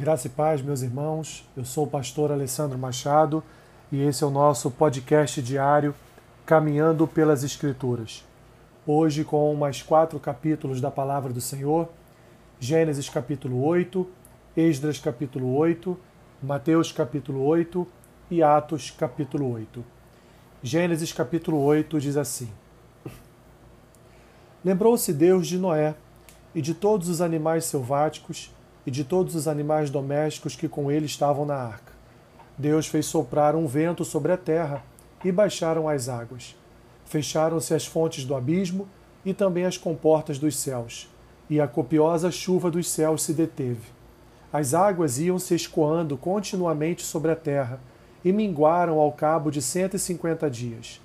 Graça e paz, meus irmãos. Eu sou o pastor Alessandro Machado e esse é o nosso podcast diário Caminhando pelas Escrituras. Hoje, com mais quatro capítulos da Palavra do Senhor: Gênesis capítulo 8, Esdras capítulo 8, Mateus capítulo 8 e Atos capítulo 8. Gênesis capítulo 8 diz assim: Lembrou-se Deus de Noé e de todos os animais selváticos e de todos os animais domésticos que com ele estavam na arca. Deus fez soprar um vento sobre a terra e baixaram as águas. Fecharam-se as fontes do abismo e também as comportas dos céus, e a copiosa chuva dos céus se deteve. As águas iam se escoando continuamente sobre a terra e minguaram ao cabo de cento e cinquenta dias.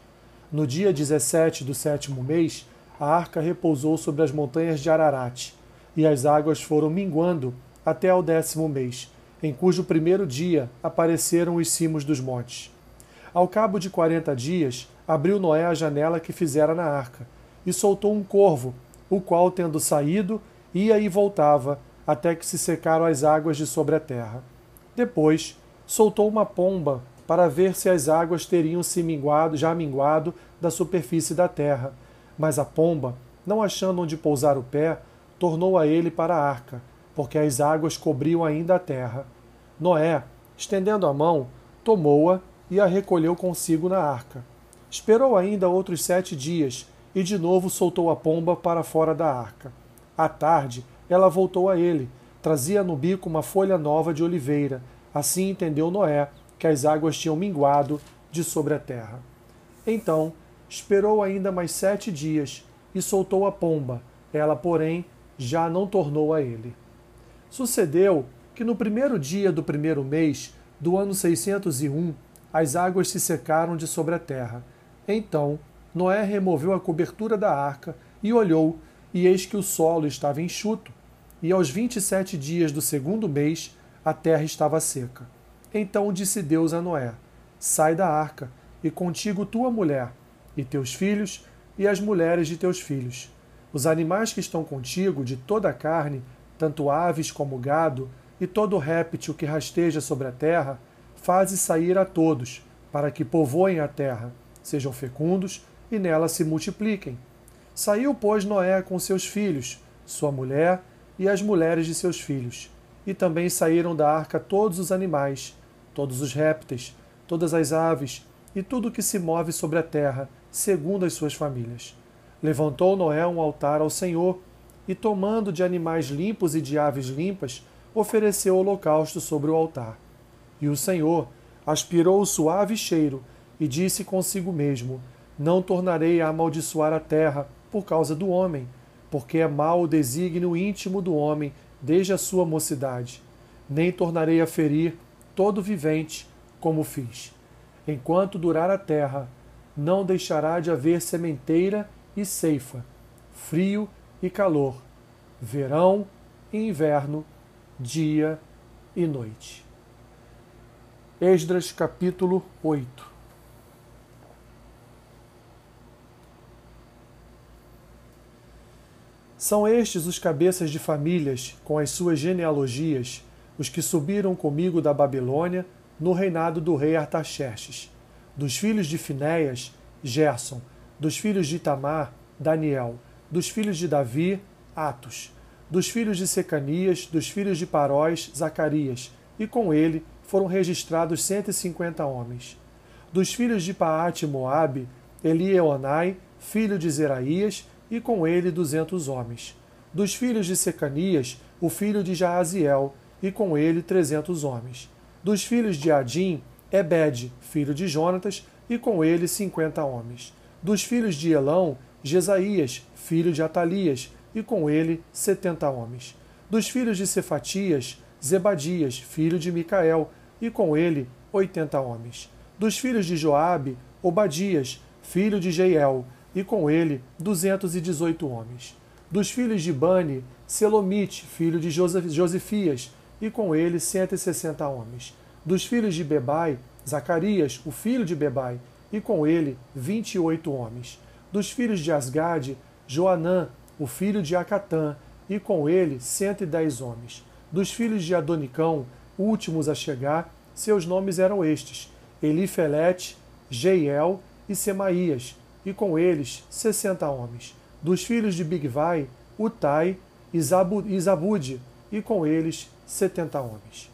No dia 17 do sétimo mês, a arca repousou sobre as montanhas de Ararat, e as águas foram minguando até ao décimo mês, em cujo primeiro dia apareceram os cimos dos montes. Ao cabo de quarenta dias, abriu Noé a janela que fizera na arca, e soltou um corvo, o qual, tendo saído, ia e voltava, até que se secaram as águas de sobre a terra. Depois, soltou uma pomba, para ver se as águas teriam se minguado, já minguado da superfície da terra. Mas a pomba, não achando onde pousar o pé, tornou a ele para a arca, porque as águas cobriam ainda a terra. Noé, estendendo a mão, tomou-a e a recolheu consigo na arca. Esperou ainda outros sete dias e de novo soltou a pomba para fora da arca. À tarde, ela voltou a ele, trazia no bico uma folha nova de oliveira. Assim entendeu Noé que as águas tinham minguado de sobre a terra. Então, esperou ainda mais sete dias e soltou a pomba. Ela, porém, já não tornou a ele. Sucedeu que no primeiro dia do primeiro mês do ano 601, as águas se secaram de sobre a terra. Então Noé removeu a cobertura da arca e olhou, e eis que o solo estava enxuto, e aos vinte e sete dias do segundo mês a terra estava seca. Então disse Deus a Noé: Sai da arca, e contigo tua mulher, e teus filhos, e as mulheres de teus filhos. Os animais que estão contigo, de toda a carne, tanto aves como gado, e todo réptil que rasteja sobre a terra, faze sair a todos, para que povoem a terra, sejam fecundos e nela se multipliquem. Saiu, pois, Noé com seus filhos, sua mulher e as mulheres de seus filhos. E também saíram da arca todos os animais, todos os répteis, todas as aves e tudo que se move sobre a terra, segundo as suas famílias. Levantou Noé um altar ao Senhor e, tomando de animais limpos e de aves limpas, ofereceu holocausto sobre o altar. E o Senhor aspirou o suave cheiro e disse consigo mesmo: Não tornarei a amaldiçoar a terra por causa do homem, porque é mau o desígnio íntimo do homem desde a sua mocidade. Nem tornarei a ferir todo vivente, como fiz. Enquanto durar a terra, não deixará de haver sementeira e ceifa, frio e calor, verão e inverno, dia e noite. Esdras capítulo 8 São estes os cabeças de famílias, com as suas genealogias, os que subiram comigo da Babilônia no reinado do rei Artaxerxes. Dos filhos de Finéias, Gerson. Dos filhos de Tamar, Daniel dos filhos de Davi, Atos, dos filhos de Secanias, dos filhos de Paróis, Zacarias, e com ele foram registrados cento e cinquenta homens. Dos filhos de Paate Moabe, Elieonai, filho de Zeraías, e com ele duzentos homens. Dos filhos de Secanias, o filho de Jaaziel, e com ele trezentos homens. Dos filhos de Adim, Ebed, filho de Jonatas, e com ele cinquenta homens. Dos filhos de Elão, Jesaías, filho de Atalias, e com ele setenta homens. Dos filhos de Cefatias, Zebadias, filho de Micael, e com ele oitenta homens. Dos filhos de Joabe, Obadias, filho de Jeiel, e com ele duzentos e dezoito homens. Dos filhos de Bani, Selomite, filho de Josifias, e com ele cento e sessenta homens. Dos filhos de Bebai, Zacarias, o filho de Bebai, e com ele vinte e oito homens dos filhos de Asgade, Joanã, o filho de Acatã, e com ele cento e dez homens. Dos filhos de Adonicão, últimos a chegar, seus nomes eram estes: Elifelete, Jeiel e Semaías, e com eles sessenta homens. Dos filhos de Bigvai, Utai e Zabude, e com eles setenta homens.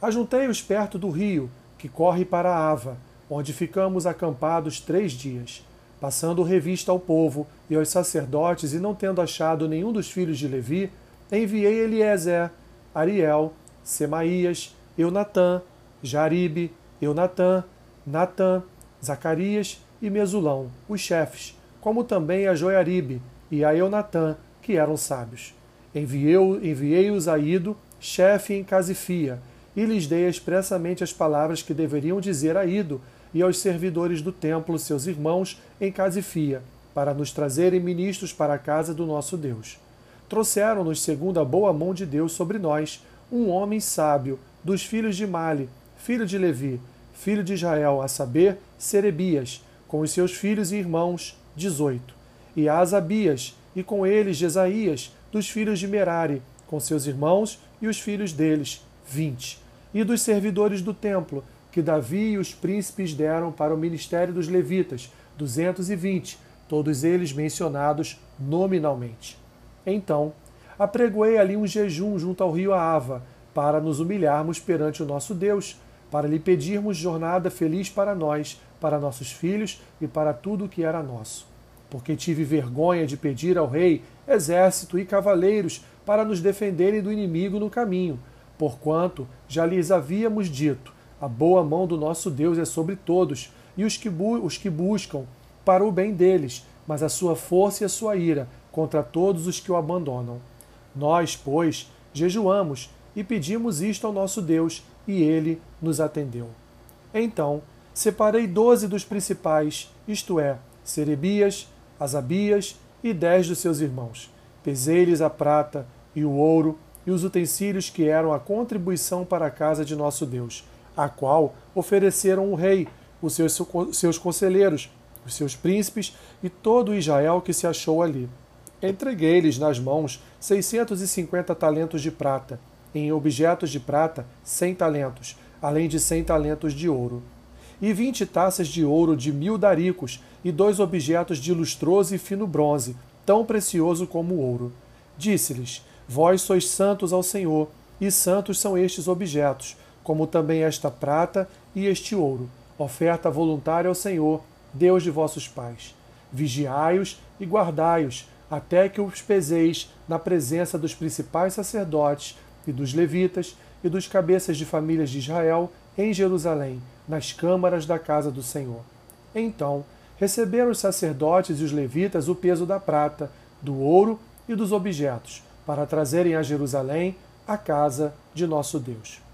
Ajuntei-os perto do rio, que corre para Ava, onde ficamos acampados três dias, passando revista ao povo e aos sacerdotes, e não tendo achado nenhum dos filhos de Levi, enviei Eliezer, Ariel, Semaías, Eunatã, Jaribe, Eunatã, Natã, Zacarias e Mesulão, os chefes, como também a Joiaribe e a Eunatã, que eram sábios. Enviei-os a Ido, chefe em Casifia, e lhes dei expressamente as palavras que deveriam dizer a Ido e aos servidores do templo, seus irmãos, em Casifia, para nos trazerem ministros para a casa do nosso Deus. Trouxeram-nos, segundo a boa mão de Deus sobre nós, um homem sábio, dos filhos de Mali, filho de Levi, filho de Israel, a saber, Serebias, com os seus filhos e irmãos, dezoito, e Asabias, e com eles Jesaías, dos filhos de Merari, com seus irmãos e os filhos deles, vinte, e dos servidores do templo, que Davi e os príncipes deram para o ministério dos levitas, duzentos e vinte, todos eles mencionados nominalmente. Então, apregoei ali um jejum junto ao rio Ava, para nos humilharmos perante o nosso Deus, para lhe pedirmos jornada feliz para nós, para nossos filhos e para tudo o que era nosso. Porque tive vergonha de pedir ao rei exército e cavaleiros para nos defenderem do inimigo no caminho, porquanto já lhes havíamos dito: a boa mão do nosso Deus é sobre todos, e os que, os que buscam para o bem deles, mas a sua força e a sua ira contra todos os que o abandonam. Nós, pois, jejuamos e pedimos isto ao nosso Deus, e ele nos atendeu. Então, separei doze dos principais, isto é, Serebias, Asabias e dez dos seus irmãos. Pesei-lhes a prata e o ouro e os utensílios que eram a contribuição para a casa de nosso Deus, a qual ofereceram o rei, os seus, seus conselheiros, os seus príncipes e todo Israel que se achou ali. Entreguei-lhes nas mãos seiscentos e cinquenta talentos de prata, em objetos de prata cem talentos, além de cem talentos de ouro. E vinte taças de ouro de mil daricos, e dois objetos de lustroso e fino bronze, tão precioso como o ouro. Disse-lhes: Vós sois santos ao Senhor, e santos são estes objetos, como também esta prata e este ouro, oferta voluntária ao Senhor, Deus de vossos pais. Vigiai-os e guardai-os, até que os peseis na presença dos principais sacerdotes e dos levitas e dos cabeças de famílias de Israel em Jerusalém, nas câmaras da casa do Senhor. Então receberam os sacerdotes e os levitas o peso da prata, do ouro e dos objetos, para trazerem a Jerusalém a casa de nosso Deus.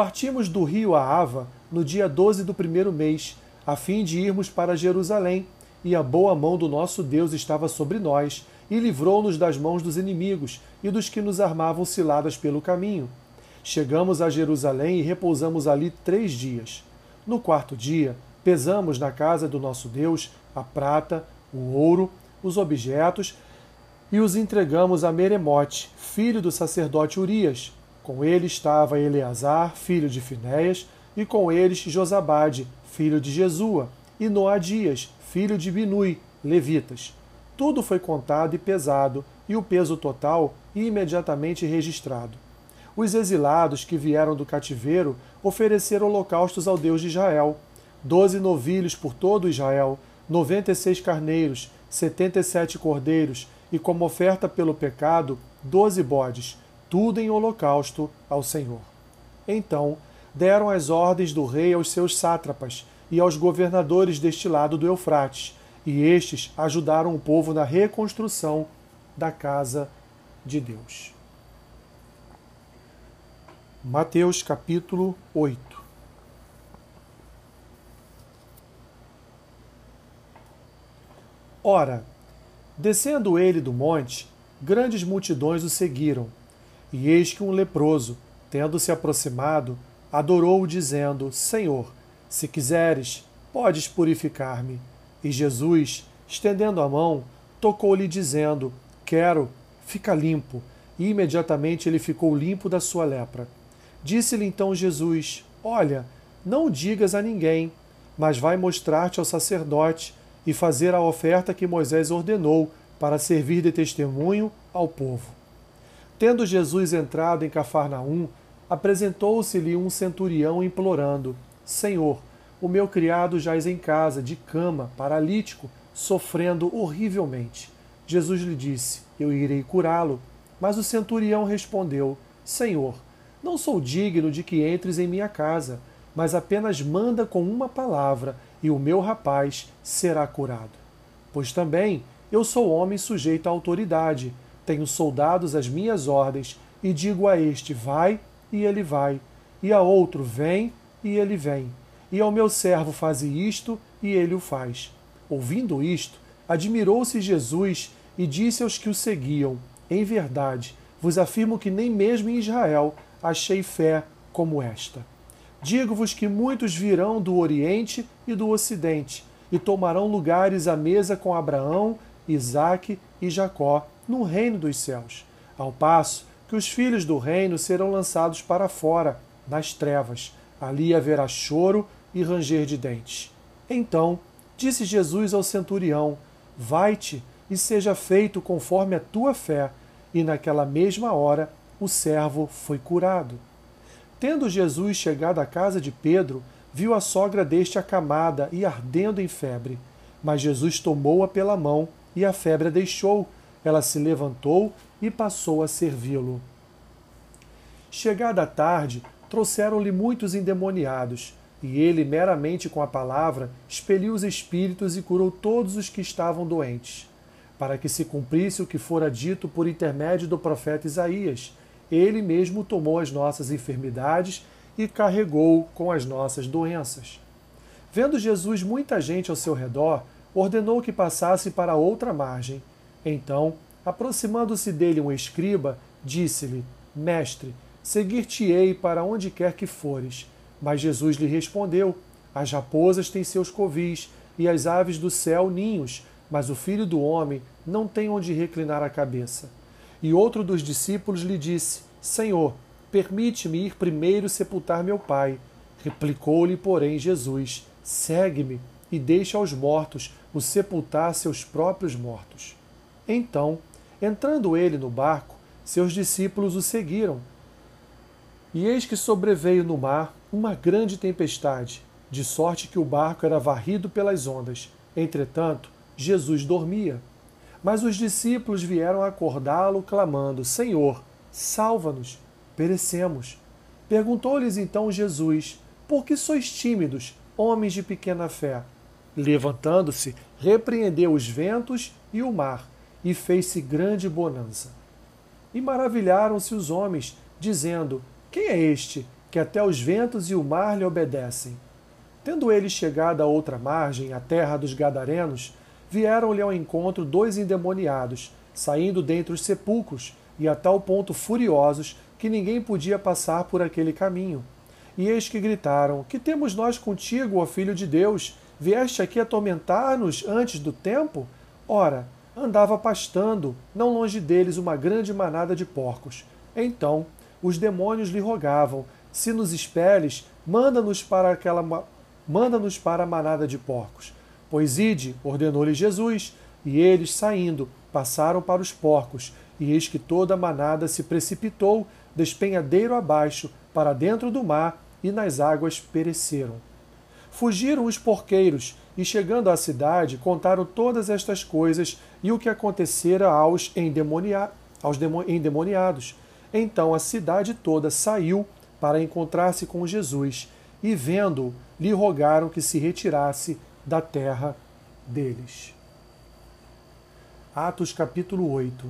Partimos do rio Ava no dia 12 do primeiro mês, a fim de irmos para Jerusalém, e a boa mão do nosso Deus estava sobre nós, e livrou-nos das mãos dos inimigos e dos que nos armavam ciladas pelo caminho. Chegamos a Jerusalém e repousamos ali três dias. No quarto dia, pesamos na casa do nosso Deus a prata, o ouro, os objetos e os entregamos a Meremote, filho do sacerdote Urias. Com ele estava Eleazar, filho de Finéias, e com eles Josabade, filho de Jesua, e Noadias, filho de Binui, levitas. Tudo foi contado e pesado, e o peso total imediatamente registrado. Os exilados que vieram do cativeiro ofereceram holocaustos ao Deus de Israel: doze novilhos por todo Israel, noventa e seis carneiros, setenta e sete cordeiros, e como oferta pelo pecado, doze bodes, tudo em holocausto ao Senhor. Então deram as ordens do rei aos seus sátrapas e aos governadores deste lado do Eufrates, e estes ajudaram o povo na reconstrução da casa de Deus. Mateus capítulo 8 Ora, descendo ele do monte, grandes multidões o seguiram, e eis que um leproso, tendo se aproximado, adorou-o, dizendo: Senhor, se quiseres, podes purificar-me. E Jesus, estendendo a mão, tocou-lhe, dizendo: Quero, fica limpo. e imediatamente ele ficou limpo da sua lepra. Disse-lhe então Jesus: Olha, não digas a ninguém, mas vai mostrar-te ao sacerdote e fazer a oferta que Moisés ordenou para servir de testemunho ao povo. Tendo Jesus entrado em Cafarnaum, apresentou-se-lhe um centurião implorando: Senhor, o meu criado jaz em casa, de cama, paralítico, sofrendo horrivelmente. Jesus lhe disse: Eu irei curá-lo. Mas o centurião respondeu: Senhor, não sou digno de que entres em minha casa, mas apenas manda com uma palavra, e o meu rapaz será curado. Pois também eu sou homem sujeito à autoridade, tenho soldados às minhas ordens, e digo a este: vai, e ele vai, e a outro: vem, e ele vem, e ao meu servo: faze isto, e ele o faz. Ouvindo isto, admirou-se Jesus e disse aos que o seguiam: em verdade, vos afirmo que nem mesmo em Israel achei fé como esta. Digo-vos que muitos virão do Oriente e do Ocidente e tomarão lugares à mesa com Abraão, Isaque e Jacó no reino dos céus, ao passo que os filhos do reino serão lançados para fora, nas trevas. Ali haverá choro e ranger de dentes. Então disse Jesus ao centurião: Vai-te e seja feito conforme a tua fé e naquela mesma hora o servo foi curado. Tendo Jesus chegado à casa de Pedro, viu a sogra deste acamada e ardendo em febre. Mas Jesus tomou-a pela mão e a febre a deixou. Ela se levantou e passou a servi-lo. Chegada a tarde, trouxeram-lhe muitos endemoniados, e ele, meramente com a palavra, expeliu os espíritos e curou todos os que estavam doentes para que se cumprisse o que fora dito por intermédio do profeta Isaías. Ele mesmo tomou as nossas enfermidades e carregou com as nossas doenças. Vendo Jesus muita gente ao seu redor, ordenou que passasse para outra margem. Então, aproximando-se dele um escriba, disse-lhe: Mestre, seguir-te-ei para onde quer que fores. Mas Jesus lhe respondeu: As raposas têm seus covis e as aves do céu ninhos, mas o filho do homem não tem onde reclinar a cabeça. E outro dos discípulos lhe disse: Senhor, permite-me ir primeiro sepultar meu pai. Replicou-lhe, porém, Jesus: Segue-me e deixa aos mortos o sepultar seus próprios mortos. Então, entrando ele no barco, seus discípulos o seguiram. E eis que sobreveio no mar uma grande tempestade, de sorte que o barco era varrido pelas ondas. Entretanto, Jesus dormia. Mas os discípulos vieram acordá-lo, clamando: Senhor, salva-nos, perecemos. Perguntou-lhes então Jesus: Por que sois tímidos, homens de pequena fé? Levantando-se, repreendeu os ventos e o mar, e fez-se grande bonança. E maravilharam-se os homens, dizendo: Quem é este que até os ventos e o mar lhe obedecem? Tendo ele chegado à outra margem, a terra dos Gadarenos, vieram-lhe ao encontro dois endemoniados, saindo dentre os sepulcros, e a tal ponto furiosos que ninguém podia passar por aquele caminho. E eis que gritaram: Que temos nós contigo, ó Filho de Deus? Vieste aqui atormentar-nos antes do tempo? Ora, andava pastando, não longe deles, uma grande manada de porcos. Então os demônios lhe rogavam: Se nos expeles, manda-nos para aquela manda-nos para a manada de porcos. Pois ide, ordenou-lhe Jesus, e eles, saindo, passaram para os porcos, e eis que toda a manada se precipitou, despenhadeiro abaixo, para dentro do mar, e nas águas pereceram. Fugiram os porqueiros, e chegando à cidade, contaram todas estas coisas e o que acontecera aos, endemonia aos endemoniados. Então a cidade toda saiu para encontrar-se com Jesus, e vendo-o, lhe rogaram que se retirasse da terra deles. Atos capítulo 8.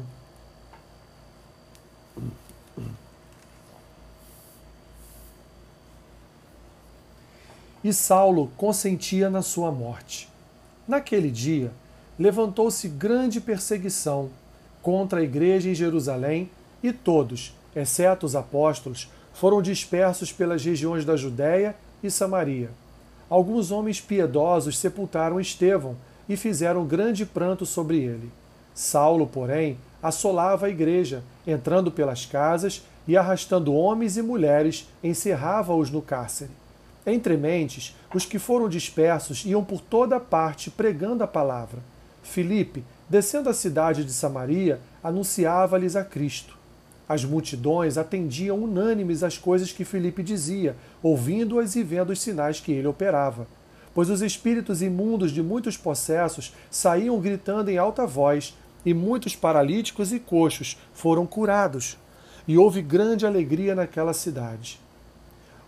E Saulo consentia na sua morte. Naquele dia, levantou-se grande perseguição contra a igreja em Jerusalém, e todos, exceto os apóstolos, foram dispersos pelas regiões da Judéia e Samaria alguns homens piedosos sepultaram Estevão e fizeram grande pranto sobre ele. Saulo, porém, assolava a igreja, entrando pelas casas e arrastando homens e mulheres, encerrava-os no cárcere. Entre mentes, os que foram dispersos iam por toda parte pregando a palavra. Filipe, descendo a cidade de Samaria, anunciava-lhes a Cristo. As multidões atendiam unânimes às coisas que Filipe dizia, ouvindo-as e vendo os sinais que ele operava. Pois os espíritos imundos de muitos possessos saíam gritando em alta voz, e muitos paralíticos e coxos foram curados. E houve grande alegria naquela cidade.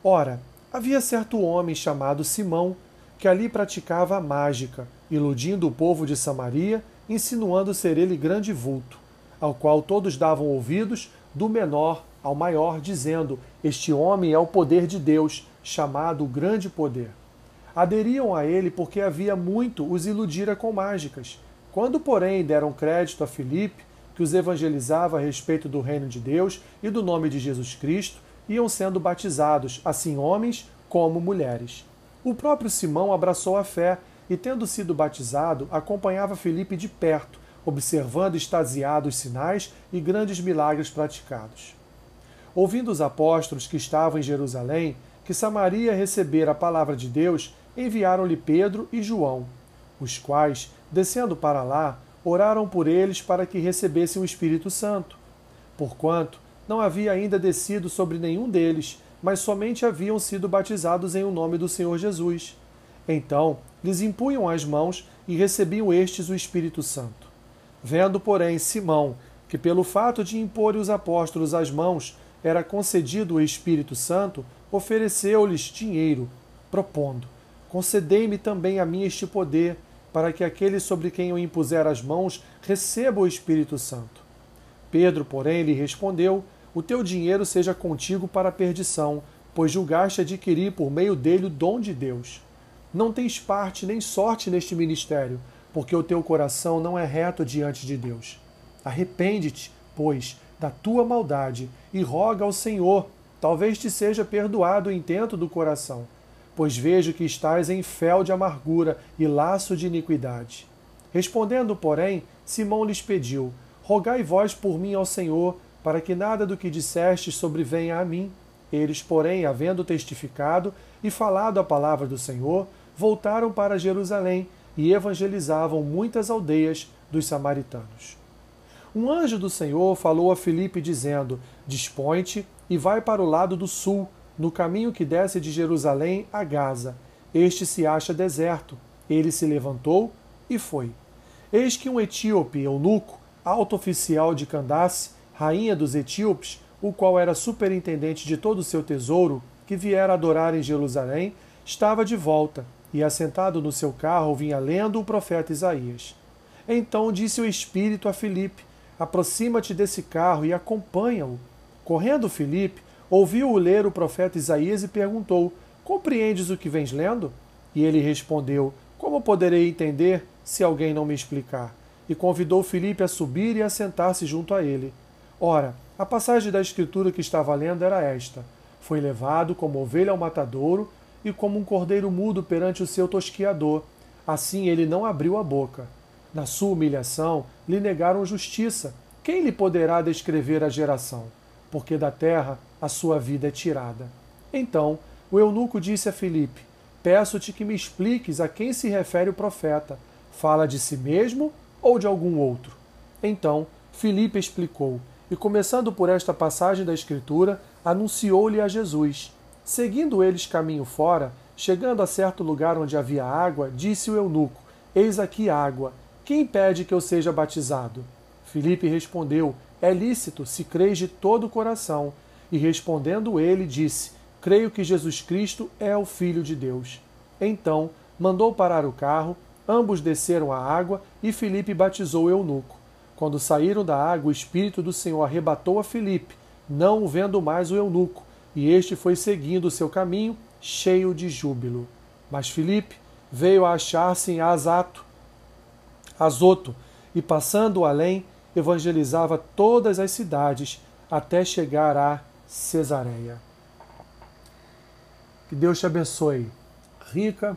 Ora, havia certo homem chamado Simão, que ali praticava a mágica, iludindo o povo de Samaria, insinuando ser ele grande vulto, ao qual todos davam ouvidos, do menor ao maior, dizendo: Este homem é o poder de Deus, chamado Grande Poder. Aderiam a ele porque havia muito os iludira com mágicas. Quando, porém, deram crédito a Filipe, que os evangelizava a respeito do reino de Deus e do nome de Jesus Cristo, iam sendo batizados, assim homens como mulheres. O próprio Simão abraçou a fé e, tendo sido batizado, acompanhava Filipe de perto, observando extasiados sinais e grandes milagres praticados. Ouvindo os apóstolos que estavam em Jerusalém, que Samaria recebera a palavra de Deus, enviaram-lhe Pedro e João, os quais, descendo para lá, oraram por eles para que recebessem o Espírito Santo. Porquanto não havia ainda descido sobre nenhum deles, mas somente haviam sido batizados em o nome do Senhor Jesus. Então lhes impunham as mãos e recebiam estes o Espírito Santo. Vendo, porém, Simão, que pelo fato de impor os apóstolos as mãos era concedido o Espírito Santo, ofereceu-lhes dinheiro, propondo: Concedei-me também a mim este poder, para que aquele sobre quem eu impuser as mãos receba o Espírito Santo. Pedro, porém, lhe respondeu: O teu dinheiro seja contigo para a perdição, pois julgaste adquirir por meio dele o dom de Deus. Não tens parte nem sorte neste ministério, porque o teu coração não é reto diante de Deus. Arrepende-te, pois, da tua maldade e roga ao Senhor, talvez te seja perdoado o intento do coração, pois vejo que estás em fel de amargura e laço de iniquidade. Respondendo, porém, Simão lhes pediu: Rogai vós por mim ao Senhor, para que nada do que dissestes sobrevenha a mim. Eles, porém, havendo testificado e falado a palavra do Senhor, voltaram para Jerusalém e evangelizavam muitas aldeias dos samaritanos. Um anjo do Senhor falou a Filipe, dizendo: Dispõe-te e vai para o lado do sul, no caminho que desce de Jerusalém a Gaza. Este se acha deserto. Ele se levantou e foi. Eis que um etíope, eunuco, alto oficial de Candace, rainha dos etíopes, o qual era superintendente de todo o seu tesouro, que viera adorar em Jerusalém, estava de volta e, assentado no seu carro, vinha lendo o profeta Isaías. Então disse o Espírito a Filipe: Aproxima-te desse carro e acompanha-o. Correndo Filipe, ouviu-o ler o profeta Isaías e perguntou: Compreendes o que vens lendo? E ele respondeu: Como poderei entender se alguém não me explicar? E convidou Filipe a subir e a sentar-se junto a ele. Ora, a passagem da escritura que estava lendo era esta: Foi levado como ovelha ao matadouro e como um cordeiro mudo perante o seu tosquiador. Assim ele não abriu a boca. Na sua humilhação, lhe negaram justiça. Quem lhe poderá descrever a geração? Porque da terra a sua vida é tirada. Então o eunuco disse a Filipe: Peço-te que me expliques a quem se refere o profeta. Fala de si mesmo ou de algum outro? Então Filipe explicou, e começando por esta passagem da Escritura, anunciou-lhe a Jesus. Seguindo eles caminho fora, chegando a certo lugar onde havia água, disse o eunuco: Eis aqui água. Quem impede que eu seja batizado? Filipe respondeu: É lícito, se creis de todo o coração. E respondendo ele, disse: Creio que Jesus Cristo é o Filho de Deus. Então mandou parar o carro, ambos desceram à água e Filipe batizou o eunuco. Quando saíram da água, o Espírito do Senhor arrebatou a Filipe, não vendo mais o eunuco e este foi seguindo o seu caminho, cheio de júbilo. Mas Filipe veio a achar-se em Azato, Azoto, e passando além, evangelizava todas as cidades até chegar a Cesareia. Que Deus te abençoe rica